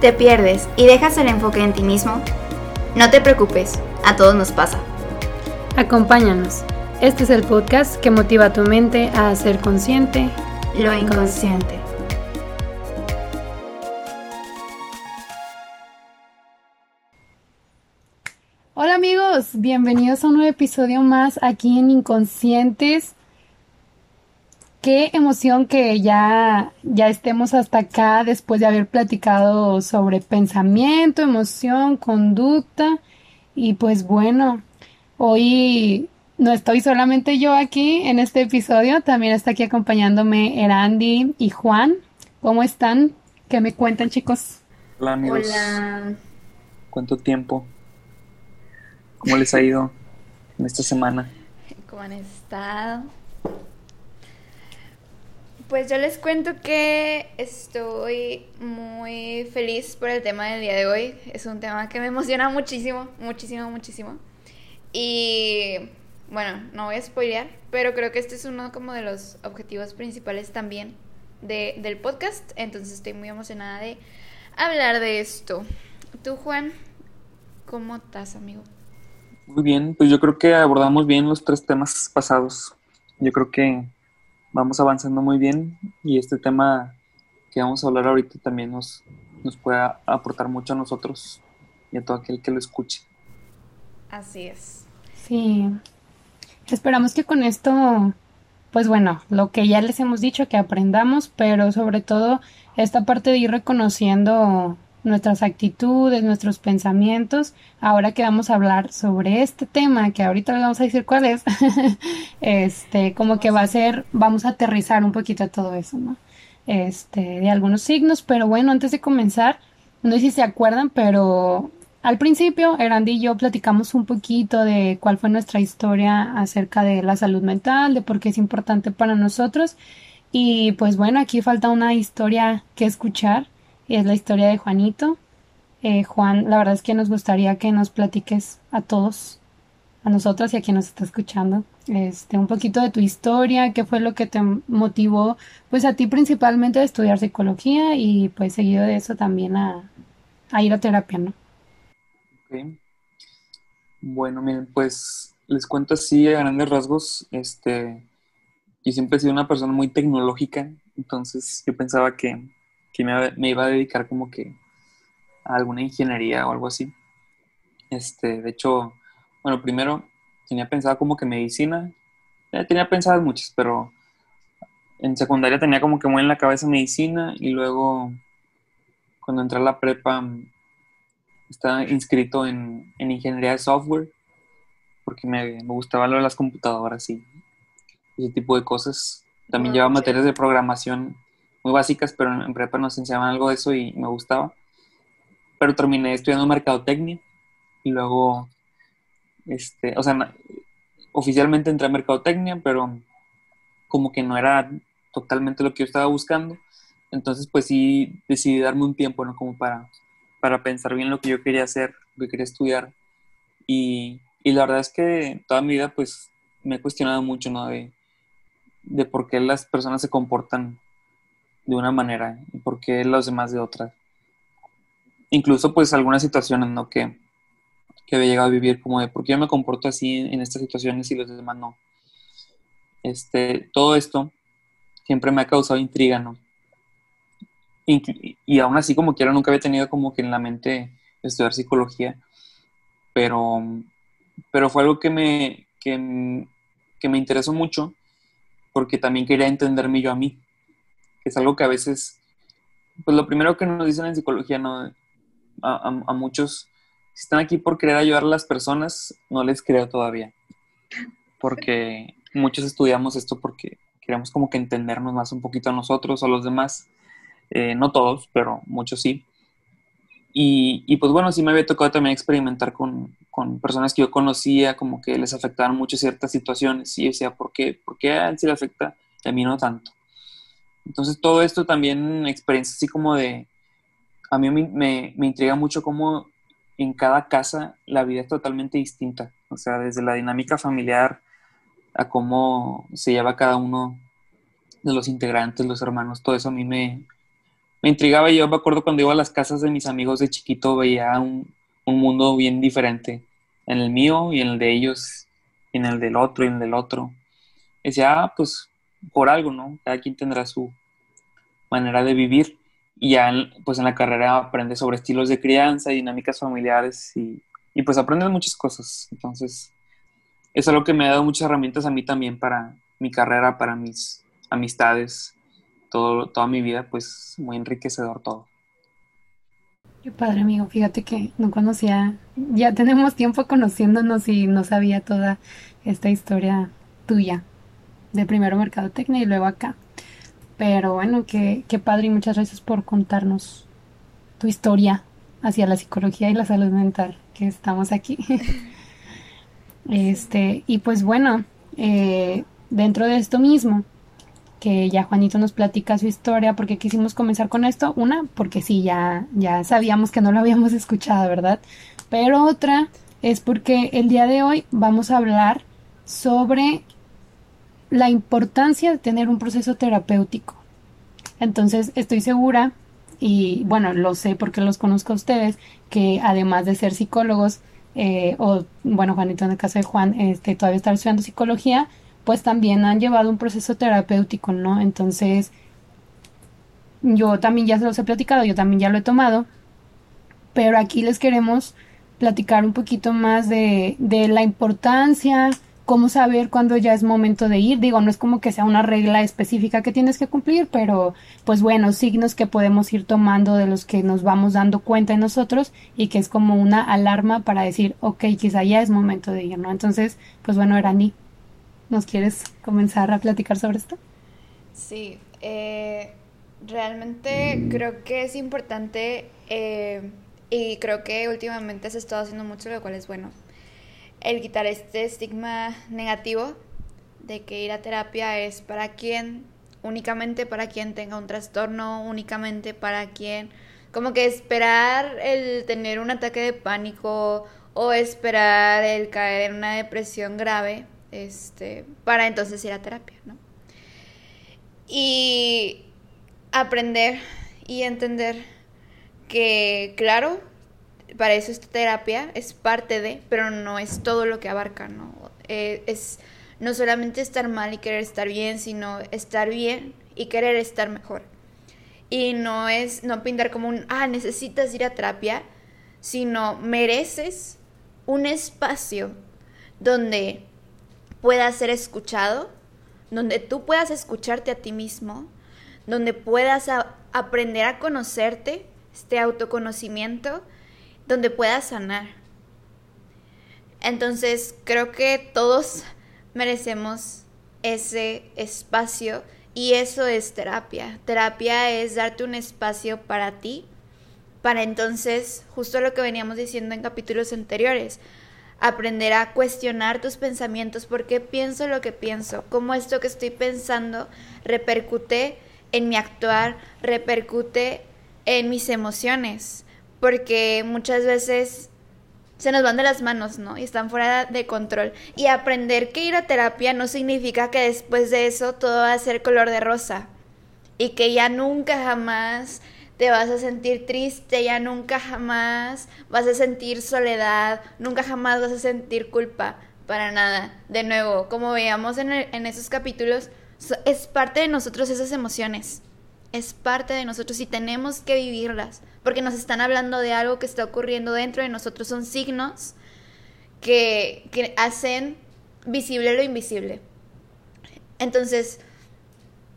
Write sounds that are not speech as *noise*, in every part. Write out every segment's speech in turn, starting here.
¿Te pierdes y dejas el enfoque en ti mismo? No te preocupes, a todos nos pasa. Acompáñanos. Este es el podcast que motiva a tu mente a ser consciente lo inconsciente. Hola amigos, bienvenidos a un nuevo episodio más aquí en Inconscientes qué emoción que ya, ya estemos hasta acá después de haber platicado sobre pensamiento, emoción, conducta. Y pues bueno, hoy no estoy solamente yo aquí en este episodio, también está aquí acompañándome Erandi y Juan. ¿Cómo están? ¿Qué me cuentan chicos? Hola amigos. Hola. ¿Cuánto tiempo? ¿Cómo les ha ido en esta semana? ¿Cómo han estado? Pues yo les cuento que estoy muy feliz por el tema del día de hoy. Es un tema que me emociona muchísimo, muchísimo, muchísimo. Y bueno, no voy a spoilear, pero creo que este es uno como de los objetivos principales también de, del podcast. Entonces estoy muy emocionada de hablar de esto. Tú, Juan, ¿cómo estás, amigo? Muy bien, pues yo creo que abordamos bien los tres temas pasados. Yo creo que vamos avanzando muy bien y este tema que vamos a hablar ahorita también nos, nos puede aportar mucho a nosotros y a todo aquel que lo escuche. Así es. Sí. Esperamos que con esto, pues bueno, lo que ya les hemos dicho, que aprendamos, pero sobre todo esta parte de ir reconociendo nuestras actitudes, nuestros pensamientos. Ahora que vamos a hablar sobre este tema, que ahorita les vamos a decir cuál es, *laughs* este, como que va a ser, vamos a aterrizar un poquito todo eso, ¿no? Este, de algunos signos, pero bueno, antes de comenzar, no sé si se acuerdan, pero al principio, Erandi y yo platicamos un poquito de cuál fue nuestra historia acerca de la salud mental, de por qué es importante para nosotros. Y pues bueno, aquí falta una historia que escuchar y es la historia de Juanito. Eh, Juan, la verdad es que nos gustaría que nos platiques a todos, a nosotras y a quien nos está escuchando, este, un poquito de tu historia, qué fue lo que te motivó, pues a ti principalmente a estudiar psicología y pues seguido de eso también a, ir a terapia, ¿no? Bueno, miren, pues les cuento así a grandes rasgos, este, yo siempre he sido una persona muy tecnológica, entonces yo pensaba que que me, iba a dedicar como que a alguna ingeniería o algo así. Este, de hecho, bueno, primero tenía pensado como que medicina, tenía pensadas muchas, pero en secundaria tenía como que muy en la cabeza medicina y luego cuando entré a la prepa estaba inscrito en, ingeniería de software porque me, gustaba lo de las computadoras y ese tipo de cosas. También llevaba materias de programación muy básicas, pero en, prepa nos enseñaban algo de eso y me gustaba. Pero terminé estudiando mercadotecnia y luego, este, o sea, oficialmente entré a mercadotecnia, pero como que no era totalmente lo que yo estaba buscando. Entonces, pues sí, decidí darme un tiempo, ¿no? Como para, para pensar bien lo que yo quería hacer, lo que quería estudiar. Y, y la verdad es que toda mi vida, pues, me he cuestionado mucho, ¿no? De, de por qué las personas se comportan de una manera y por qué los demás de otra. Incluso pues algunas situaciones, ¿no? Que, que he llegado a vivir como de por qué yo me comporto así en estas situaciones y los demás no. Este, todo esto siempre me ha causado intriga, ¿no? Y, aún así como quiero nunca había tenido como que en la mente estudiar psicología, pero, pero fue algo que me, que, que me interesó mucho porque también quería entenderme yo a mí es algo que a veces, pues lo primero que nos dicen en psicología, ¿no? A, muchos, si están aquí por querer ayudar a las personas, no les creo todavía. Porque muchos estudiamos esto porque queremos como que entendernos más un poquito a nosotros o a los demás. Eh, no todos, pero muchos sí. Y, pues bueno, sí me había tocado también experimentar con, con, personas que yo conocía, como que les afectaban mucho ciertas situaciones. Y yo decía, ¿por qué? ¿Por qué a él sí le afecta y a mí no tanto? Entonces todo esto también, experiencia así como de, a mí me, me, intriga mucho cómo en cada casa la vida es totalmente distinta, o sea, desde la dinámica familiar a cómo se lleva cada uno de los integrantes, los hermanos, todo eso a mí me, me intrigaba. Yo me acuerdo cuando iba a las casas de mis amigos de chiquito, veía un, un mundo bien diferente en el mío y en el de ellos, y en el del otro y en el del otro. decía, ah, pues por algo, ¿no? Cada quien tendrá su manera de vivir. Y ya, pues en la carrera aprendes sobre estilos de crianza, dinámicas familiares y, y pues aprendes muchas cosas. Entonces, es algo que me ha dado muchas herramientas a mí también para mi carrera, para mis amistades, todo, toda mi vida, pues muy enriquecedor todo. Qué padre, amigo. Fíjate que no conocía, ya tenemos tiempo conociéndonos y no sabía toda esta historia tuya de primero Mercadotecnia y luego acá. Pero bueno, qué, qué padre y muchas gracias por contarnos tu historia hacia la psicología y la salud mental, que estamos aquí. *laughs* este, y pues bueno, eh, dentro de esto mismo, que ya Juanito nos platica su historia, porque quisimos comenzar con esto, una, porque sí, ya, ya sabíamos que no lo habíamos *laughs* escuchado, ¿verdad? Pero otra es porque el día de hoy vamos a hablar sobre la importancia de tener un proceso terapéutico. Entonces, estoy segura, y bueno, lo sé porque los conozco a ustedes, que además de ser psicólogos, eh, o bueno, Juanito en el caso de Juan, este, todavía está estudiando psicología, pues también han llevado un proceso terapéutico, ¿no? Entonces, yo también ya se los he platicado, yo también ya lo he tomado, pero aquí les queremos platicar un poquito más de, de la importancia, cómo saber cuándo ya es momento de ir. Digo, no es como que sea una regla específica que tienes que cumplir, pero pues bueno, signos que podemos ir tomando de los que nos vamos dando cuenta en nosotros y que es como una alarma para decir, ok, quizá ya es momento de ir, ¿no? Entonces, pues bueno, Erani, ¿nos quieres comenzar a platicar sobre esto? Sí, eh, realmente creo que es importante eh, y creo que últimamente se estado haciendo mucho, lo cual es bueno el quitar este estigma negativo de que ir a terapia es para quien, únicamente para quien tenga un trastorno, únicamente para quien, como que esperar el tener un ataque de pánico o esperar el caer en una depresión grave, este, para entonces ir a terapia, ¿no? Y aprender y entender que, claro, para eso esta terapia es parte de, pero no es todo lo que abarca, ¿no? Eh, es no solamente estar mal y querer estar bien, sino estar bien y querer estar mejor. Y no es no pintar como un, ah, necesitas ir a terapia, sino mereces un espacio donde puedas ser escuchado, donde tú puedas escucharte a ti mismo, donde puedas aprender a conocerte, este autoconocimiento, donde puedas sanar. Entonces creo que todos merecemos ese espacio y eso es terapia. Terapia es darte un espacio para ti, para entonces, justo lo que veníamos diciendo en capítulos anteriores, aprender a cuestionar tus pensamientos, por qué pienso lo que pienso, cómo esto que estoy pensando repercute en mi actuar, repercute en mis emociones porque muchas veces se nos van de las manos, ¿no? Y están fuera de control. Y aprender que ir a terapia no significa que después de eso todo va a ser color de rosa. Y que ya nunca jamás te vas a sentir triste, ya nunca jamás vas a sentir soledad, nunca jamás vas a sentir culpa, para nada. De nuevo, como veíamos en, en esos capítulos, es parte de nosotros esas emociones es parte de nosotros y tenemos que vivirlas, porque nos están hablando de algo que está ocurriendo dentro de nosotros, son signos que, que hacen visible lo invisible. Entonces,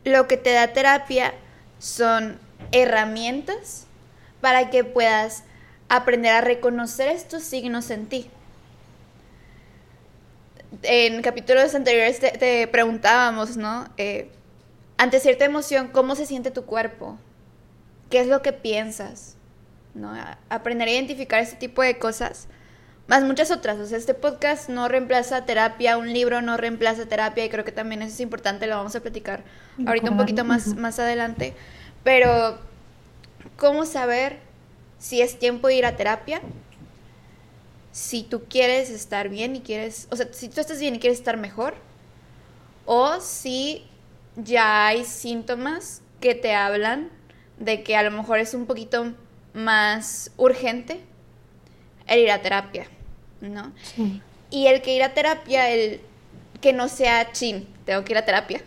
lo que te da terapia son herramientas para que puedas aprender a reconocer estos signos en ti. En capítulos anteriores te, preguntábamos, ¿no? Eh, ante cierta emoción, ¿cómo se siente tu cuerpo? ¿Qué es lo que piensas? ¿No? Aprender a identificar este tipo de cosas, más muchas otras. O sea, este podcast no reemplaza terapia, un libro no reemplaza terapia y creo que también eso es importante, lo vamos a platicar ahorita un poquito más, más adelante. Pero, ¿cómo saber si es tiempo de ir a terapia? Si tú quieres estar bien y quieres, o sea, si tú estás bien y quieres estar mejor, o si ya hay síntomas que te hablan de que a lo mejor es un poquito más urgente el ir a terapia, ¿no? Sí. Y el que ir a terapia, el que no sea chin, tengo que ir a terapia,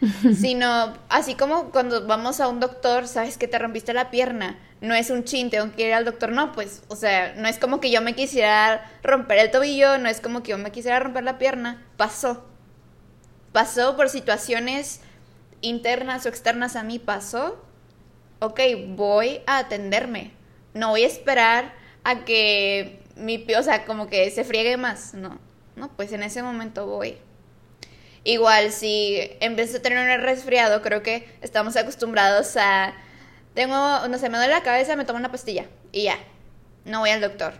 *laughs* sino así como cuando vamos a un doctor, sabes que te rompiste la pierna, no es un chin, tengo que ir al doctor, no, pues, o sea, no es como que yo me quisiera romper el tobillo, no es como que yo me quisiera romper la pierna, pasó. Pasó por situaciones internas o externas a mí, pasó. Ok, voy a atenderme. No voy a esperar a que mi, o sea, como que se friegue más, no. No, pues en ese momento voy. Igual si vez de tener un resfriado, creo que estamos acostumbrados a tengo, no sé, me duele la cabeza, me tomo una pastilla y ya. No voy al doctor.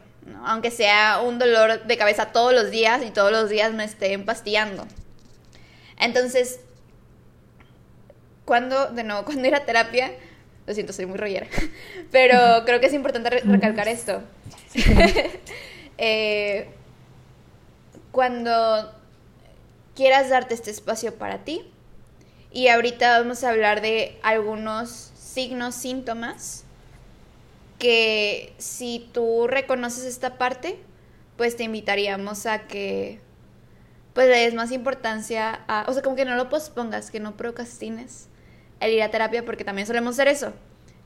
Aunque sea un dolor de cabeza todos los días y todos los días me esté empastillando. Entonces, cuando, de nuevo, *laughs* cuando ir a terapia, lo siento, soy muy rollera, *laughs* pero creo que es importante recalcar esto. *laughs* Eh, cuando quieras darte este espacio para ti, y ahorita vamos a hablar de algunos signos, síntomas, que si tú reconoces esta parte, pues te invitaríamos a que pues le des más importancia a, o sea, como que no lo pospongas, que no procrastines el ir a terapia, porque también solemos hacer eso.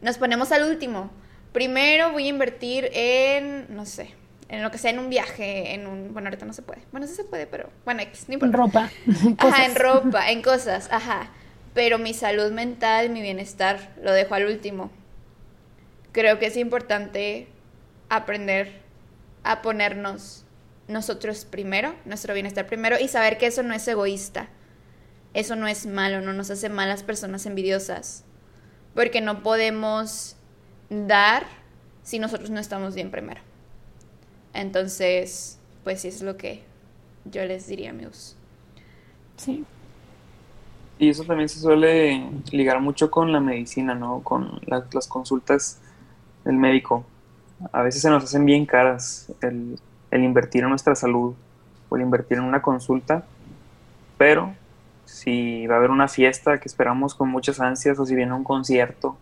Nos ponemos al último. Primero voy a invertir en, no sé, en lo que sea, en un viaje, en un, bueno, ahorita no se puede. Bueno, sí se puede, pero bueno, En ropa. *laughs* Ajá, en ropa, en cosas, ajá pero mi salud mental, mi bienestar, lo dejo al último. Creo que es importante aprender a ponernos nosotros primero, nuestro bienestar primero, y saber que eso no es egoísta. Eso no es malo, no nos hace malas personas envidiosas. Porque no podemos dar si nosotros no estamos bien primero. Entonces, pues sí es lo que yo les diría, amigos. Sí. Y eso también se suele ligar mucho con la medicina, ¿no? Con las consultas del médico. A veces se nos hacen bien caras el, invertir en nuestra salud o el invertir en una consulta, pero si va a haber una fiesta que esperamos con muchas ansias, o si viene un concierto,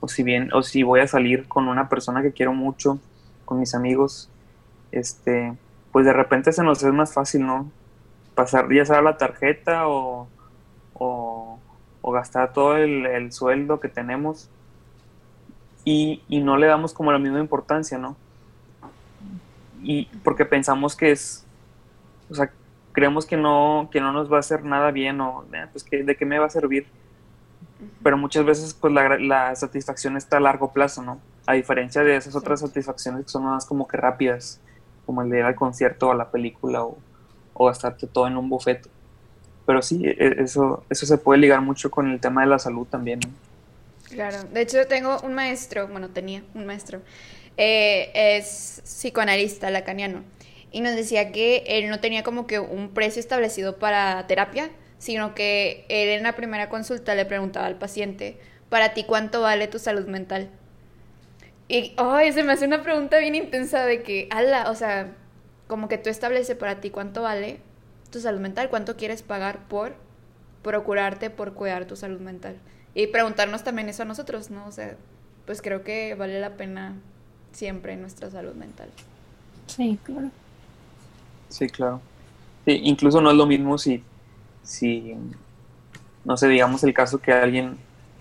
o si bien, o si voy a salir con una persona que quiero mucho, con mis amigos, este, pues de repente se nos es más fácil, ¿no? Pasar ya sea la tarjeta o o, gastar todo el, sueldo que tenemos y, no le damos como la misma importancia, ¿no? Y porque pensamos que es, o sea, creemos que no, que no nos va a hacer nada bien o, eh, pues, que, ¿de qué me va a servir? Pero muchas veces, pues, la, satisfacción está a largo plazo, ¿no? A diferencia de esas otras satisfacciones que son más como que rápidas, como el de ir al concierto o a la película o, o gastarte todo en un bufete pero sí, e, eso, eso se puede ligar mucho con el tema de la salud también. Claro, de hecho tengo un maestro, bueno, tenía un maestro, eh, es psicoanalista lacaniano, y nos decía que él no tenía como que un precio establecido para terapia, sino que él en la primera consulta le preguntaba al paciente, para ti cuánto vale tu salud mental. Y, ay, se me hace una pregunta bien intensa de que, ala, o sea, como que tú estableces para ti cuánto vale tu salud mental, cuánto quieres pagar por procurarte, por cuidar tu salud mental. Y preguntarnos también eso a nosotros, ¿no? O sea, pues creo que vale la pena siempre nuestra salud mental. Sí, claro. Sí, claro. incluso no es lo mismo si, si, no sé, digamos el caso que alguien,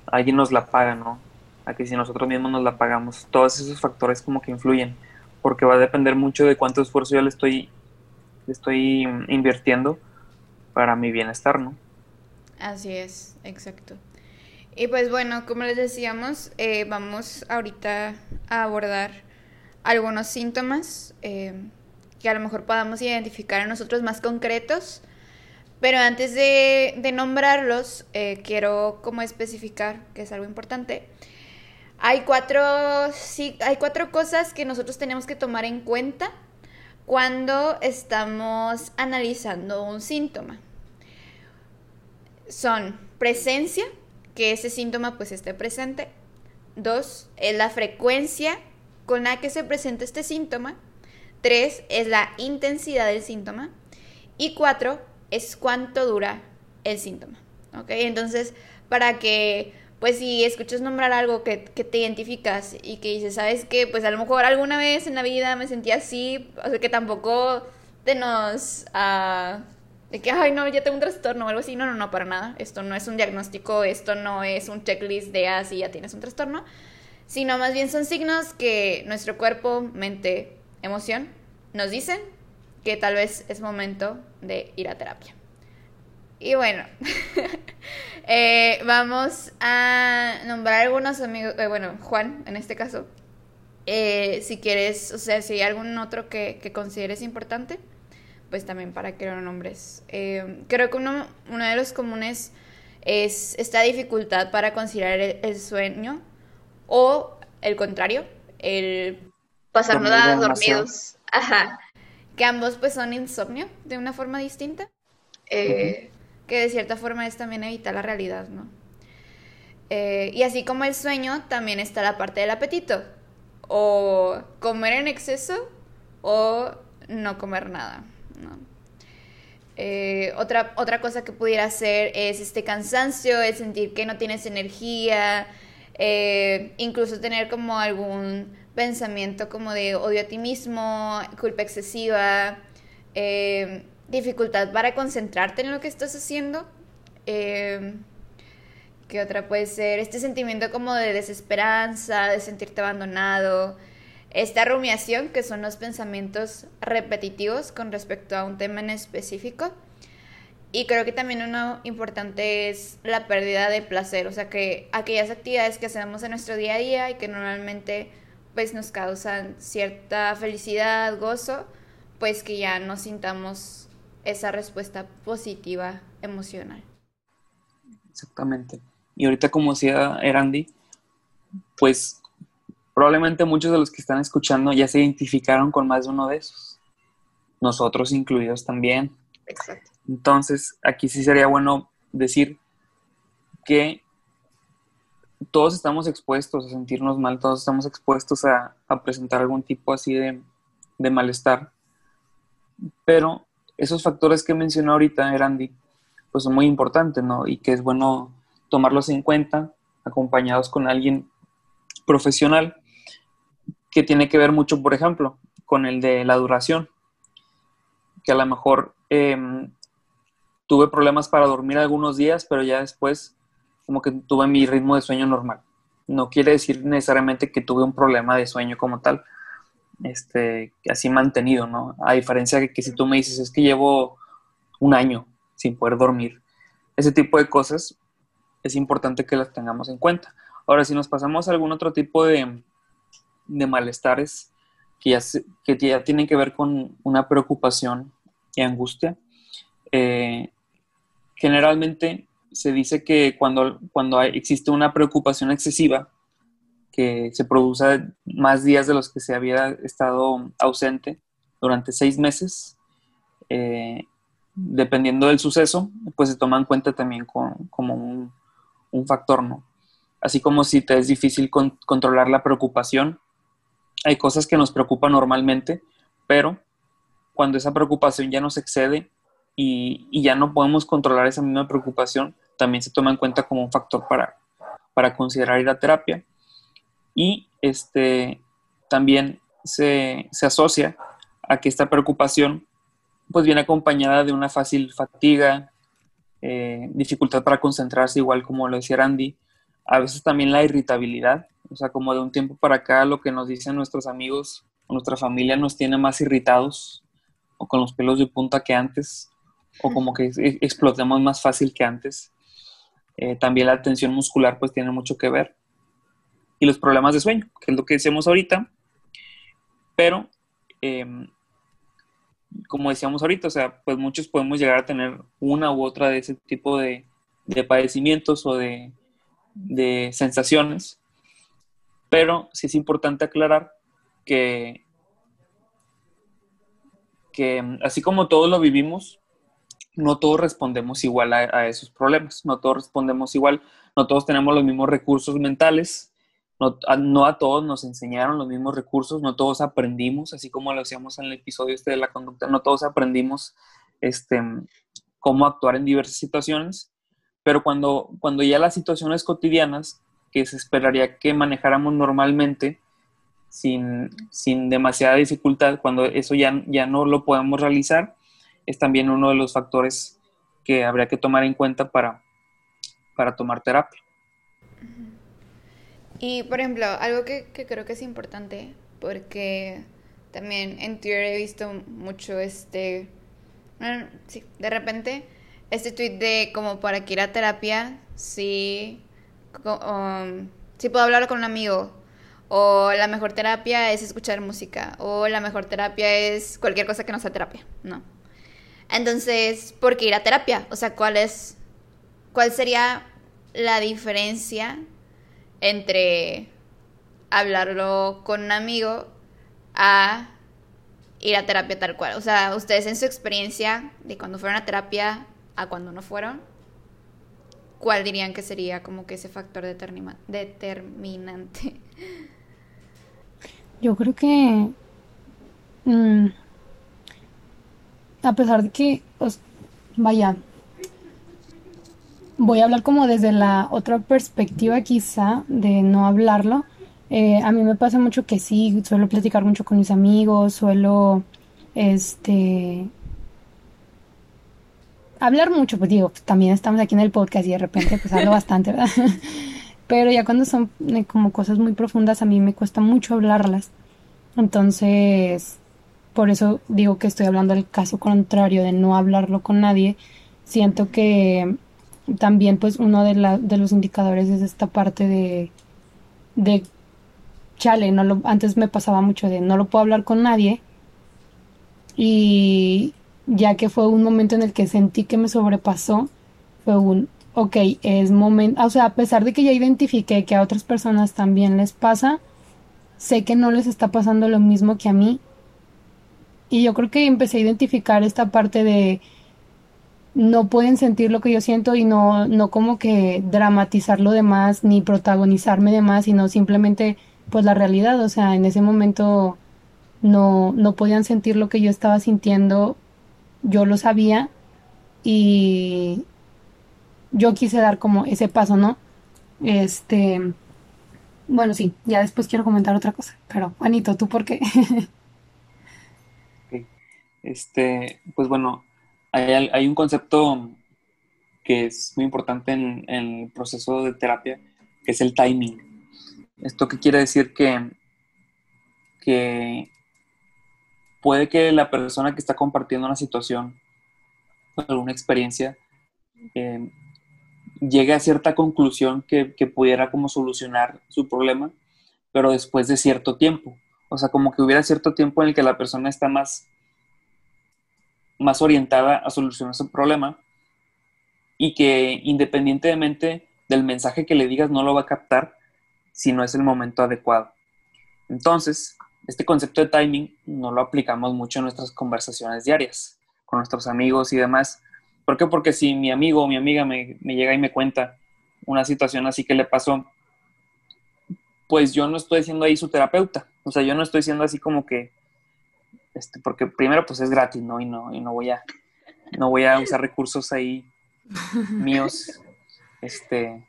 alguien nos la paga, ¿no? A que si nosotros mismos nos la pagamos. Todos esos factores como que influyen, porque va a depender mucho de cuánto esfuerzo yo le estoy estoy invirtiendo para mi bienestar, ¿no? Así es, exacto. Y pues bueno, como les decíamos, eh, vamos ahorita a abordar algunos síntomas eh, que a lo mejor podamos identificar a nosotros más concretos. Pero antes de, nombrarlos, eh, quiero como especificar, que es algo importante, hay cuatro, sí, hay cuatro cosas que nosotros tenemos que tomar en cuenta cuando estamos analizando un síntoma. Son presencia, que ese síntoma pues esté presente. Dos, es la frecuencia con la que se presenta este síntoma. Tres, es la intensidad del síntoma. Y cuatro, es cuánto dura el síntoma. ¿Ok? Entonces, para que pues si escuchas nombrar algo que, te identificas y que dices, ¿sabes qué? Pues a lo mejor alguna vez en la vida me sentí así, o sea que tampoco te nos... Uh, de que, ay, no, ya tengo un trastorno o algo así. No, no, no, para nada. Esto no es un diagnóstico, esto no es un checklist de ah, ya tienes un trastorno. Sino más bien son signos que nuestro cuerpo, mente, emoción nos dicen que tal vez es momento de ir a terapia. Y bueno, *laughs* eh, vamos a nombrar algunos amigos, eh, bueno, Juan en este caso, eh, si quieres, o sea, si hay algún otro que, que consideres importante pues también para que lo nombres. Eh, creo que uno, uno, de los comunes es esta dificultad para considerar el, sueño o el contrario, el pasarnos dormidos. Ajá. Que ambos pues son insomnio de una forma distinta. Eh, que de cierta forma es también evitar la realidad, ¿no? Eh, y así como el sueño, también está la parte del apetito. O comer en exceso o no comer nada. Eh, otra, otra cosa que pudiera ser es este cansancio, el sentir que no tienes energía, eh, incluso tener como algún pensamiento como de odio a ti mismo, culpa excesiva, eh, dificultad para concentrarte en lo que estás haciendo. ¿Qué otra puede ser? Este sentimiento como de desesperanza, de sentirte abandonado, esta rumiación, que son los pensamientos repetitivos con respecto a un tema en específico. Y creo que también uno importante es la pérdida de placer, o sea que aquellas actividades que hacemos en nuestro día a día y que normalmente pues nos causan cierta felicidad, gozo, pues que ya no sintamos esa respuesta positiva emocional. Exactamente. Y ahorita como decía Erandi, pues Probablemente muchos de los que están escuchando ya se identificaron con más de uno de esos. Nosotros incluidos también. Exacto. Entonces, aquí sí sería bueno decir que todos estamos expuestos a sentirnos mal, todos estamos expuestos a, presentar algún tipo así de, de, malestar. Pero esos factores que mencionó ahorita, Erandi, pues son muy importantes, ¿no? Y que es bueno tomarlos en cuenta, acompañados con alguien profesional que tiene que ver mucho, por ejemplo, con el de la duración, que a lo mejor em, tuve problemas para dormir algunos días, pero ya después como que tuve mi ritmo de sueño normal. No quiere decir necesariamente que tuve un problema de sueño como tal, este, así mantenido, ¿no? A diferencia de que si tú me dices, es que llevo un año sin poder dormir, ese tipo de cosas es importante que las tengamos en cuenta. Ahora, si nos pasamos a algún otro tipo de, de malestares que ya, que ya tienen que ver con una preocupación y angustia. Eh, generalmente se dice que cuando, cuando existe una preocupación excesiva, que se produce más días de los que se había estado ausente durante seis meses, eh, dependiendo del suceso, pues se toma en cuenta también como un, un, factor, ¿no? Así como si te es difícil controlar la preocupación, hay cosas que nos preocupan normalmente, pero cuando esa preocupación ya nos excede y, ya no podemos controlar esa misma preocupación, también se toma en cuenta como un factor para, para considerar ir a terapia. Y este, también se, asocia a que esta preocupación pues viene acompañada de una fácil fatiga, eh, dificultad para concentrarse, igual como lo decía Randy, a veces también la irritabilidad, o sea, como de un tiempo para acá lo que nos dicen nuestros amigos o nuestra familia nos tiene más irritados o con los pelos de punta que antes o como que explotemos más fácil que antes. Eh, también la tensión muscular pues tiene mucho que ver. Y los problemas de sueño, que es lo que decíamos ahorita. Pero, em, como decíamos ahorita, o sea, pues muchos podemos llegar a tener una u otra de ese tipo de, de padecimientos o de, de sensaciones pero sí es importante aclarar que, que mm, así como todos lo vivimos, no todos respondemos igual a, esos problemas, no todos respondemos igual, no todos tenemos los mismos recursos mentales, no a, todos nos enseñaron los mismos recursos, no todos aprendimos, así como lo hacíamos en el episodio este de la conducta, no todos aprendimos este, cómo actuar en diversas situaciones, Pero cuando, cuando ya las situaciones cotidianas, que se esperaría que manejáramos normalmente, sin, sin demasiada dificultad, cuando eso ya, ya no lo podemos realizar, es también uno de los factores que habría que tomar en cuenta para, para tomar terapia. Y, por ejemplo, algo que, que creo que es importante, porque también en Twitter he visto mucho este... Sí, de repente, este tweet de como para que ir a terapia, sí, um, sí puedo hablar con un amigo, o la mejor terapia es escuchar música, o la mejor terapia es cualquier cosa que no sea terapia, ¿no? Entonces, ¿por qué ir a terapia? O sea, ¿cuál es, cuál sería la diferencia entre hablarlo con un amigo a ir a terapia tal cual? O sea, ustedes en su experiencia de cuando fueron a terapia a cuando no fueron, ¿cuál dirían que sería como que ese factor determinante? *laughs* Yo creo que mm, a pesar de que, vaya, voy a hablar como desde la otra perspectiva quizá de no hablarlo. Eh, a mí me pasa mucho que sí, suelo platicar mucho con mis amigos, suelo, este, hablar mucho, pues digo, también estamos aquí en el podcast y de repente pues hablo *laughs* bastante, ¿verdad? *laughs* Pero ya cuando son eh, como cosas muy profundas a mí me cuesta mucho hablarlas. Entonces, por eso digo que estoy hablando del caso contrario de no hablarlo con nadie. Siento que también pues uno de, la, de los indicadores es esta parte de, de chale, no lo, antes me pasaba mucho de no lo puedo hablar con nadie y ya que fue un momento en el que sentí que me sobrepasó, fue un, ok, es momento, o sea, a pesar de que ya identifiqué que a otras personas también les pasa, sé que no les está pasando lo mismo que a mí. Y yo creo que empecé a identificar esta parte de no pueden sentir lo que yo siento y no, no como que dramatizarlo de más ni protagonizarme de más, sino simplemente pues la realidad, o sea, en ese momento no, no podían sentir lo que yo estaba sintiendo, yo lo sabía y yo quise dar como ese paso, ¿no? Este, bueno, sí, ya después quiero comentar otra cosa, pero Juanito, ¿tú por qué? *laughs* Este, pues bueno, hay, un concepto que es muy importante en, el proceso de terapia, que es el timing. ¿Esto qué quiere decir? Que, que puede que la persona que está compartiendo una situación, alguna experiencia, eh, llegue a cierta conclusión que, que, pudiera como solucionar su problema, pero después de cierto tiempo. O sea, como que hubiera cierto tiempo en el que la persona está más más orientada a solucionar su problema y que independientemente del mensaje que le digas no lo va a captar si no es el momento adecuado. Entonces, este concepto de timing no lo aplicamos mucho en nuestras conversaciones diarias con nuestros amigos y demás. ¿Por qué? Porque si mi amigo o mi amiga me, me llega y me cuenta una situación así que le pasó, pues yo no estoy siendo ahí su terapeuta. O sea, yo no estoy siendo así como que este, porque primero pues es gratis, ¿no? Y no, y no voy a, no voy a usar recursos ahí míos, *laughs* este,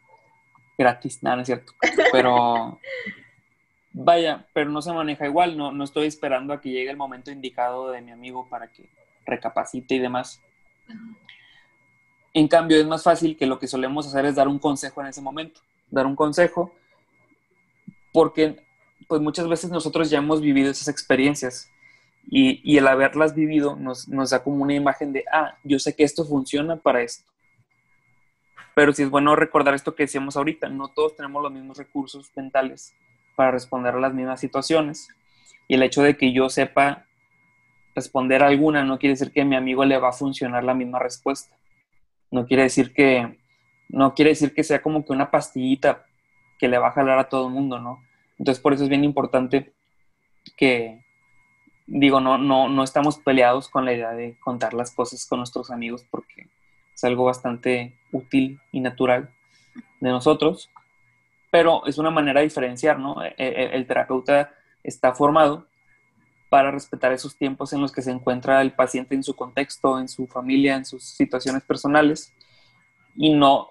gratis, nada, no es cierto. Pero vaya, pero no se maneja igual, no, no estoy esperando a que llegue el momento indicado de mi amigo para que recapacite y demás. En cambio, es más fácil que lo que solemos hacer es dar un consejo en ese momento, dar un consejo, porque pues muchas veces nosotros ya hemos vivido esas experiencias y, el haberlas vivido nos, da como una imagen de, ah, yo sé que esto funciona para esto. Pero sí es bueno recordar esto que decíamos ahorita, no todos tenemos los mismos recursos mentales para responder a las mismas situaciones. Y el hecho de que yo sepa responder alguna no quiere decir que a mi amigo le va a funcionar la misma respuesta. No quiere decir que, no quiere decir que sea como que una pastillita que le va a jalar a todo el mundo, ¿no? Entonces por eso es bien importante que, digo, no, no, no estamos peleados con la idea de contar las cosas con nuestros amigos porque es algo bastante útil y natural de nosotros, pero es una manera de diferenciar, ¿no? E, e, el, terapeuta está formado para respetar esos tiempos en los que se encuentra el paciente en su contexto, en su familia, en sus situaciones personales, y no,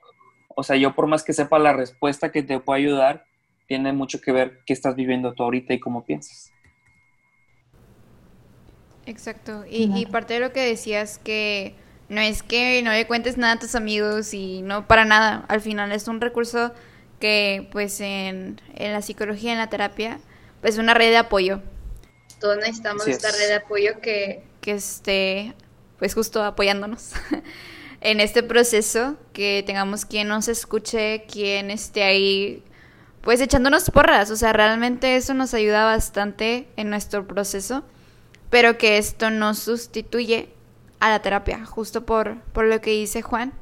O sea, yo por más que sepa la respuesta que te puede ayudar, tiene mucho que ver qué estás viviendo tú ahorita y cómo piensas. Exacto. Y, y parte de lo que decías que no es que no le cuentes nada a tus amigos y no para nada. Al final es un recurso que pues en, la psicología, en la terapia, pues es una red de apoyo. Todos necesitamos esta red de apoyo que, que esté pues justo apoyándonos *laughs* en este proceso, que tengamos quien nos escuche, quien esté ahí pues echándonos porras. O sea, realmente eso nos ayuda bastante en nuestro proceso, pero que esto no sustituye a la terapia, justo por, por lo que dice Juan.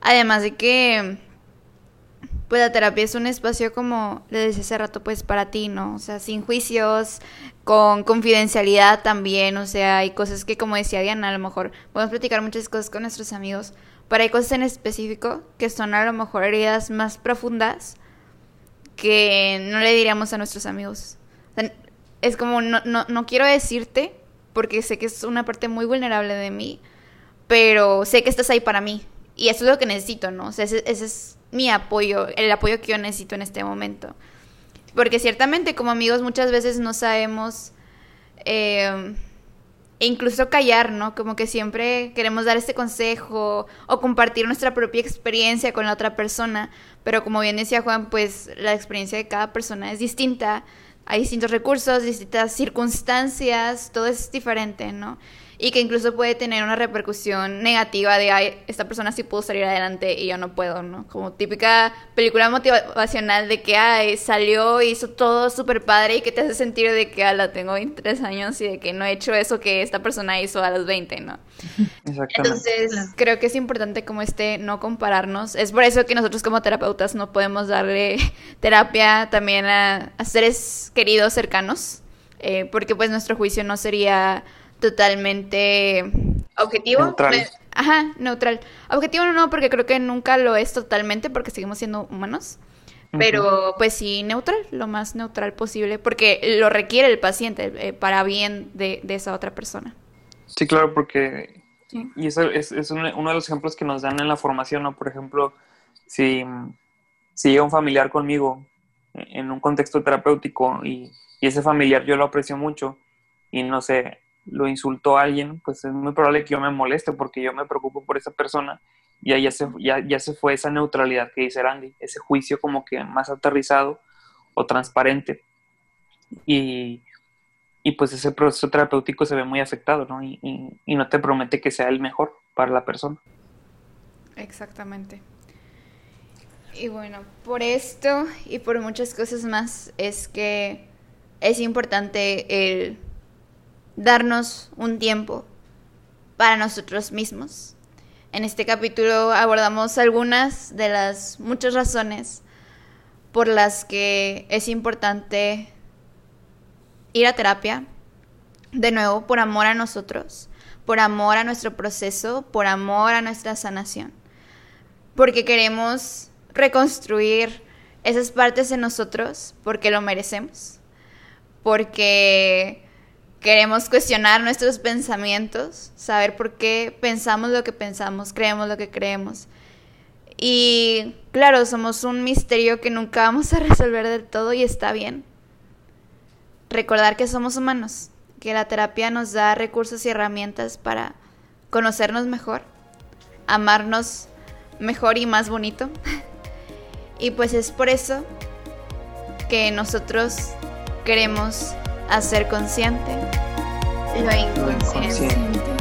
Además de que, pues la terapia es un espacio como le decía hace rato, pues para ti, ¿no? O sea, sin juicios, con confidencialidad también, o sea, hay cosas que como decía Diana, a lo mejor podemos platicar muchas cosas con nuestros amigos, pero hay cosas en específico que son a lo mejor heridas más profundas que no le diríamos a nuestros amigos. es como, no, no, no quiero decirte porque sé que es una parte muy vulnerable de mí, pero sé que estás ahí para mí. Y eso es lo que necesito, ¿no? O sea, ese, es mi apoyo, el apoyo que yo necesito en este momento. Porque ciertamente como amigos muchas veces no sabemos, eh, incluso callar, ¿no? Como que siempre queremos dar este consejo o compartir nuestra propia experiencia con la otra persona, pero como bien decía Juan, pues la experiencia de cada persona es distinta hay distintos recursos, distintas circunstancias, todo es diferente, ¿no? Y que incluso puede tener una repercusión negativa de, ay, esta persona sí pudo salir adelante y yo no puedo, ¿no? Como típica película motivacional de que, ay, salió, hizo todo súper padre y que te hace sentir de que, la tengo 23 años y de que no he hecho eso que esta persona hizo a los 20, ¿no? *laughs* Entonces, creo que es importante como este no compararnos. Es por eso que nosotros como terapeutas no podemos darle *laughs* terapia también a, seres queridos cercanos, eh, porque pues nuestro juicio no sería totalmente objetivo. Neutral. Ajá, neutral. Objetivo no, porque creo que nunca lo es totalmente, porque seguimos siendo humanos. Pero pues sí, neutral, lo más neutral posible, porque lo requiere el paciente eh, para bien de, esa otra persona. Sí, claro, porque... Y eso es, uno de los ejemplos que nos dan en la formación, ¿no? Por ejemplo, si, si llega un familiar conmigo en un contexto terapéutico y, y ese familiar yo lo aprecio mucho y no sé, lo insultó a alguien, pues es muy probable que yo me moleste porque yo me preocupo por esa persona y ahí ya se, ya, ya se fue esa neutralidad que dice Randy, ese juicio como que más aterrizado o transparente. Y, y pues ese proceso terapéutico se ve muy afectado, ¿no? Y, y, no te promete que sea el mejor para la persona. Exactamente. Y bueno, por esto y por muchas cosas más es que es importante el darnos un tiempo para nosotros mismos. En este capítulo abordamos algunas de las muchas razones por las que es importante ir a terapia, de nuevo, por amor a nosotros, por amor a nuestro proceso, por amor a nuestra sanación, porque queremos reconstruir esas partes de nosotros porque lo merecemos, porque Queremos cuestionar nuestros pensamientos, saber por qué pensamos lo que pensamos, creemos lo que creemos. Y claro, somos un misterio que nunca *laughs* vamos a resolver del todo y está bien. Recordar que somos humanos, que la terapia nos da recursos y herramientas para conocernos mejor, amarnos mejor y más bonito. *laughs* y pues es por eso que nosotros queremos hacer consciente lo inconsciente.